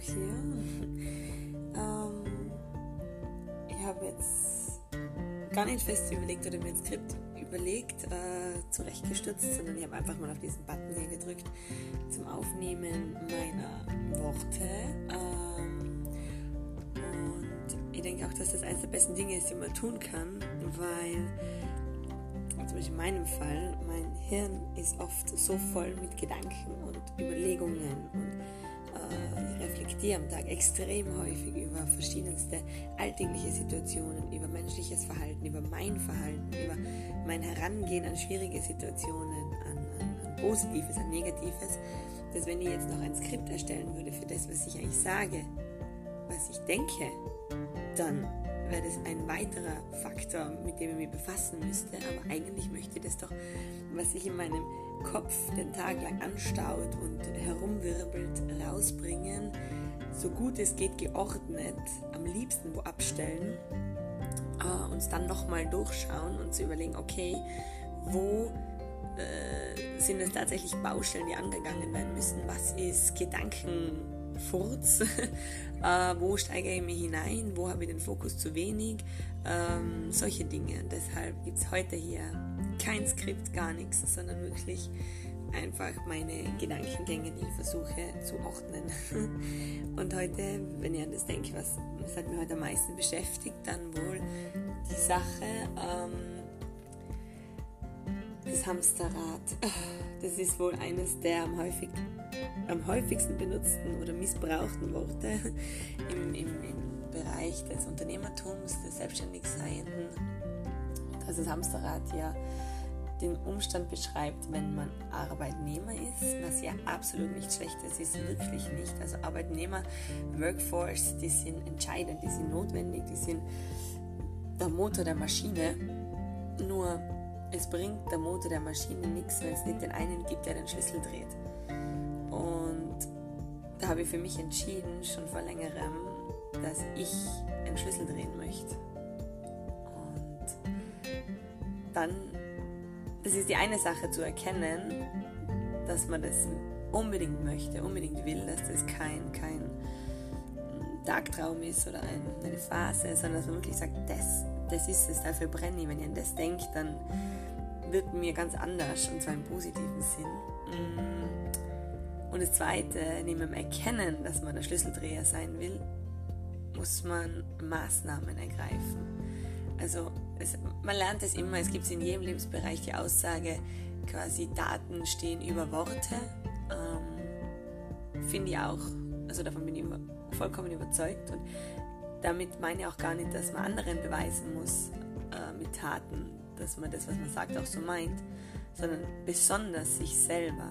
hier. ähm, ich habe jetzt gar nicht fest überlegt oder mir ein Skript überlegt, äh, zurechtgestutzt, sondern ich habe einfach mal auf diesen Button hier gedrückt zum Aufnehmen meiner Worte. Ähm, und ich denke auch, dass das eines der besten Dinge ist, die man tun kann, weil zum Beispiel in meinem Fall, mein Hirn ist oft so voll mit Gedanken und Überlegungen reflektiere am Tag extrem häufig über verschiedenste alltägliche Situationen, über menschliches Verhalten, über mein Verhalten, über mein Herangehen an schwierige Situationen, an, an, an Positives, an Negatives, dass wenn ich jetzt noch ein Skript erstellen würde für das, was ich eigentlich sage, was ich denke, dann wäre das ein weiterer Faktor, mit dem ich mich befassen müsste. Aber eigentlich möchte ich das doch, was sich in meinem Kopf den Tag lang anstaut und herumwirbelt, rausbringen, so gut es geht geordnet, am liebsten wo abstellen, äh, uns dann nochmal durchschauen und zu überlegen, okay, wo äh, sind es tatsächlich Baustellen, die angegangen werden müssen, was ist Gedanken Furz. äh, wo steige ich mich hinein? Wo habe ich den Fokus zu wenig? Ähm, solche Dinge. Deshalb gibt es heute hier kein Skript, gar nichts, sondern wirklich einfach meine Gedankengänge, die ich versuche zu ordnen. Und heute, wenn ich an das denke, was, was hat mich heute am meisten beschäftigt, dann wohl die Sache, ähm, das Hamsterrad. Das ist wohl eines der am häufig am häufigsten benutzten oder missbrauchten Worte im, im, im Bereich des Unternehmertums, des Selbstständigseienden. dass das Hamsterrad ja den Umstand beschreibt, wenn man Arbeitnehmer ist, was ja absolut nicht schlecht ist, ist wirklich nicht. Also Arbeitnehmer, Workforce, die sind entscheidend, die sind notwendig, die sind der Motor der Maschine. Nur es bringt der Motor der Maschine nichts, wenn es nicht den einen gibt, der den Schlüssel dreht da habe ich für mich entschieden, schon vor längerem, dass ich einen Schlüssel drehen möchte. Und dann, das ist die eine Sache zu erkennen, dass man das unbedingt möchte, unbedingt will, dass das kein, kein Tagtraum ist oder ein, eine Phase, sondern dass man wirklich sagt, das, das ist es, dafür brenne ich. Wenn ich an das denke, dann wird mir ganz anders und zwar im positiven Sinn. Und das Zweite, neben dem Erkennen, dass man der Schlüsseldreher sein will, muss man Maßnahmen ergreifen. Also es, man lernt es immer, es gibt in jedem Lebensbereich die Aussage, quasi Daten stehen über Worte. Ähm, Finde ich auch, also davon bin ich vollkommen überzeugt. Und damit meine ich auch gar nicht, dass man anderen beweisen muss äh, mit Taten, dass man das, was man sagt, auch so meint, sondern besonders sich selber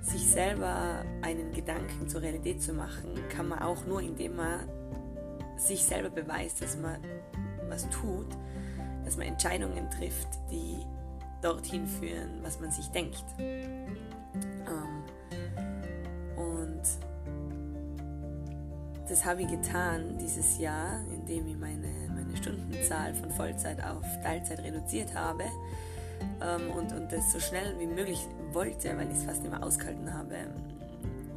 sich selber einen Gedanken zur Realität zu machen, kann man auch nur, indem man sich selber beweist, dass man was tut, dass man Entscheidungen trifft, die dorthin führen, was man sich denkt. Ähm, und das habe ich getan dieses Jahr, indem ich meine, meine Stundenzahl von Vollzeit auf Teilzeit reduziert habe ähm, und, und das so schnell wie möglich wollte, weil ich es fast mehr ausgehalten habe,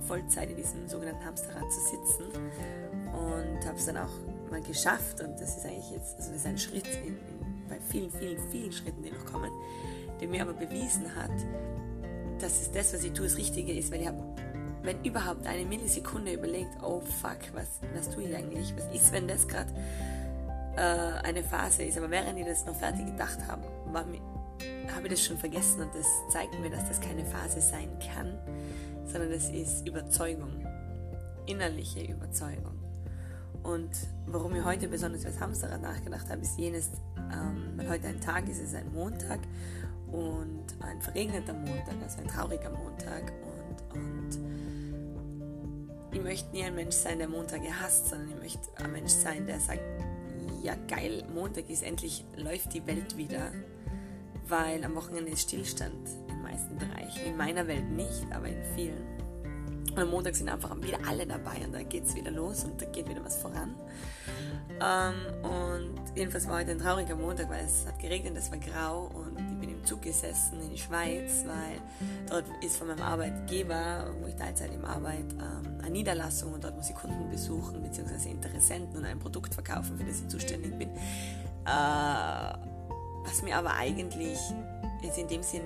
Vollzeit in diesem sogenannten Hamsterrad zu sitzen. Und habe es dann auch mal geschafft. Und das ist eigentlich jetzt, also das ist ein Schritt in, in, bei vielen, vielen, vielen Schritten, die noch kommen, der mir aber bewiesen hat, dass es das, was ich tue, das Richtige ist, weil ich habe wenn überhaupt eine Millisekunde überlegt, oh fuck, was, was tue ich eigentlich? Was ist, wenn das gerade äh, eine Phase ist? Aber während ich das noch fertig gedacht habe, habe das schon vergessen und das zeigt mir, dass das keine Phase sein kann, sondern das ist Überzeugung, innerliche Überzeugung. Und warum ich heute besonders über das nachgedacht habe, ist jenes, ähm, weil heute ein Tag ist, es ist ein Montag und ein verregneter Montag, also ein trauriger Montag und, und ich möchte nie ein Mensch sein, der Montage hasst, sondern ich möchte ein Mensch sein, der sagt, ja geil, Montag ist endlich, läuft die Welt wieder weil am Wochenende ist Stillstand in den meisten Bereichen. In meiner Welt nicht, aber in vielen. Und am Montag sind einfach wieder alle dabei und dann geht es wieder los und da geht wieder was voran. Ähm, und jedenfalls war heute ein trauriger Montag, weil es hat geregnet, es war grau und ich bin im Zug gesessen in die Schweiz, weil dort ist von meinem Arbeitgeber, wo ich Teilzeit im Arbeit, ähm, eine Niederlassung und dort muss ich Kunden besuchen bzw. Interessenten und ein Produkt verkaufen, für das ich zuständig bin. Äh, was mir aber eigentlich jetzt in dem Sinn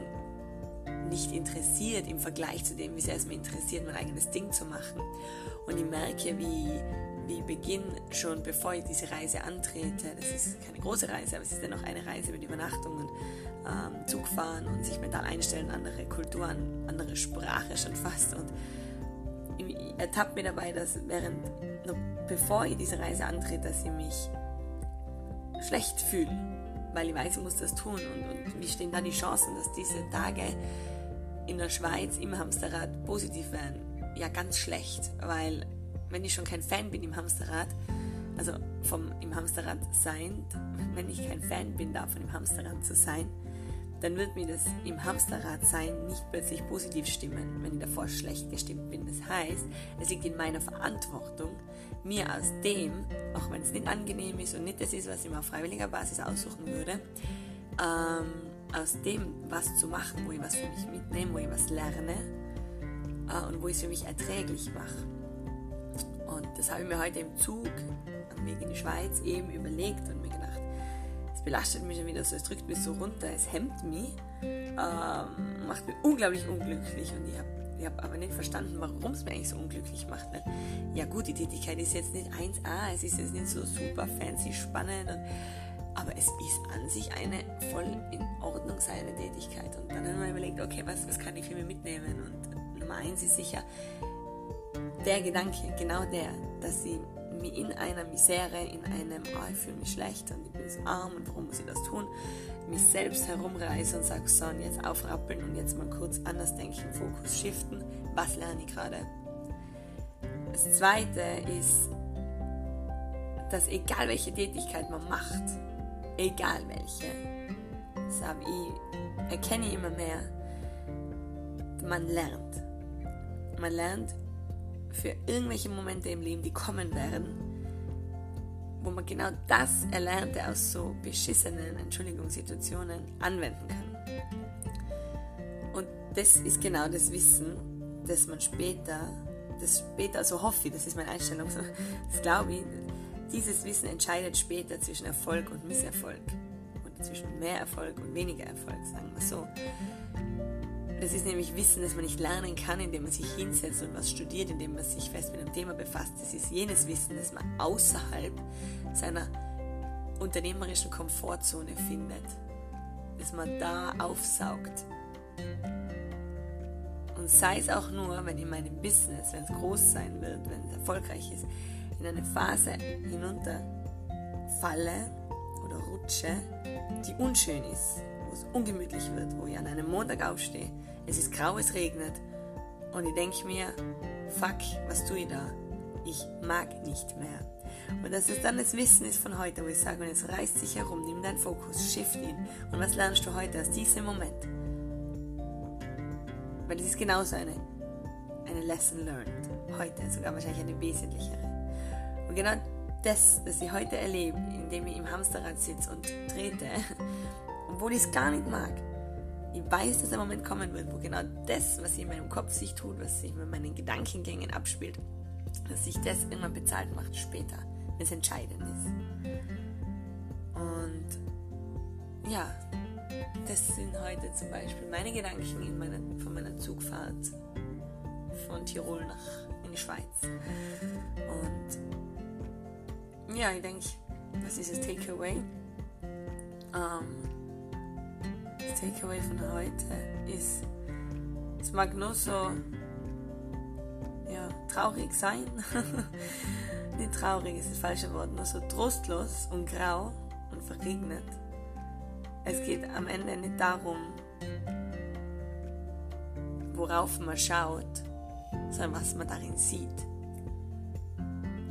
nicht interessiert im Vergleich zu dem, wie sehr es mir interessiert, mein eigenes Ding zu machen. Und ich merke, wie, wie Beginn schon bevor ich diese Reise antrete, das ist keine große Reise, aber es ist dennoch eine Reise mit Übernachtungen, ähm, Zugfahren und sich mental einstellen, andere Kulturen, andere Sprache schon fast. Und ich ertappe mir dabei, dass während, noch bevor ich diese Reise antrete, dass ich mich schlecht fühle, weil ich weiß, ich muss das tun. Und, und wie stehen da die Chancen, dass diese Tage in der Schweiz im Hamsterrad positiv werden? Ja, ganz schlecht, weil wenn ich schon kein Fan bin im Hamsterrad, also vom im Hamsterrad sein, wenn ich kein Fan bin davon im Hamsterrad zu sein, dann wird mir das im Hamsterrad sein nicht plötzlich positiv stimmen, wenn ich davor schlecht gestimmt bin. Das heißt, es liegt in meiner Verantwortung, mir aus dem, auch wenn es nicht angenehm ist und nicht das ist, was ich mir auf freiwilliger Basis aussuchen würde, ähm, aus dem was zu machen, wo ich was für mich mitnehme, wo ich was lerne äh, und wo ich es für mich erträglich mache. Und das habe ich mir heute im Zug am Weg in die Schweiz eben überlegt und mir gedacht, es belastet mich schon wieder so, es drückt mich so runter, es hemmt mich, ähm, macht mich unglaublich unglücklich und ich habe ich hab aber nicht verstanden, warum es mich eigentlich so unglücklich macht. Weil, ja gut, die Tätigkeit ist jetzt nicht 1A, es ist jetzt nicht so super fancy spannend, und, aber es ist an sich eine voll in Ordnung seine Tätigkeit. Und dann haben wir überlegt, okay, was, was kann ich für mich mitnehmen? Und Nummer eins ist sicher, der Gedanke, genau der, dass sie mich in einer Misere, in einem, oh, ich fühle mich schlecht und ich bin so arm und warum muss ich das tun, mich selbst herumreiße und sage, so, und jetzt aufrappeln und jetzt mal kurz anders denken, Fokus shiften, was lerne ich gerade? Das zweite ist, dass egal welche Tätigkeit man macht, egal welche, das habe ich, erkenne ich immer mehr, man lernt. Man lernt für irgendwelche Momente im Leben, die kommen werden, wo man genau das Erlernte aus so beschissenen Entschuldigungssituationen anwenden kann. Und das ist genau das Wissen, das man später, das später, also hoffe ich, das ist meine Einstellung, das glaube ich, dieses Wissen entscheidet später zwischen Erfolg und Misserfolg. Oder zwischen mehr Erfolg und weniger Erfolg, sagen wir so. Das ist nämlich Wissen, das man nicht lernen kann, indem man sich hinsetzt und was studiert, indem man sich fest mit einem Thema befasst. Das ist jenes Wissen, das man außerhalb seiner unternehmerischen Komfortzone findet, das man da aufsaugt. Und sei es auch nur, wenn in meinem Business, wenn es groß sein wird, wenn es erfolgreich ist, in eine Phase hinunterfalle oder rutsche, die unschön ist, wo es ungemütlich wird, wo ich an einem Montag aufstehe es ist grau, es regnet. Und ich denke mir, fuck, was tue ich da? Ich mag nicht mehr. Und dass es dann das Wissen ist von heute, wo ich sage, und jetzt reißt sich herum, nimm deinen Fokus, shift ihn. Und was lernst du heute aus diesem Moment? Weil es ist genauso eine, eine Lesson learned. Heute, sogar wahrscheinlich eine wesentlichere. Und genau das, das ich heute erlebe, indem ich im Hamsterrad sitze und trete, obwohl ich es gar nicht mag, ich weiß, dass der Moment kommen wird, wo genau das, was in meinem Kopf sich tut, was sich mit meinen Gedankengängen abspielt, dass sich das irgendwann bezahlt macht später, wenn es entscheidend ist. Und ja, das sind heute zum Beispiel meine Gedanken in meiner, von meiner Zugfahrt von Tirol nach in die Schweiz. Und ja, ich denke, was ist das Takeaway? Ähm, das Takeaway von heute ist, es mag nur so ja, traurig sein. Nicht traurig ist das falsche Wort, nur so trostlos und grau und verregnet. Es geht am Ende nicht darum, worauf man schaut, sondern was man darin sieht.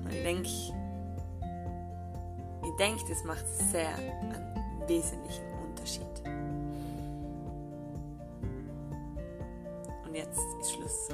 Und ich denke, denke, das macht sehr einen wesentlichen Unterschied. Und jetzt ist Schluss.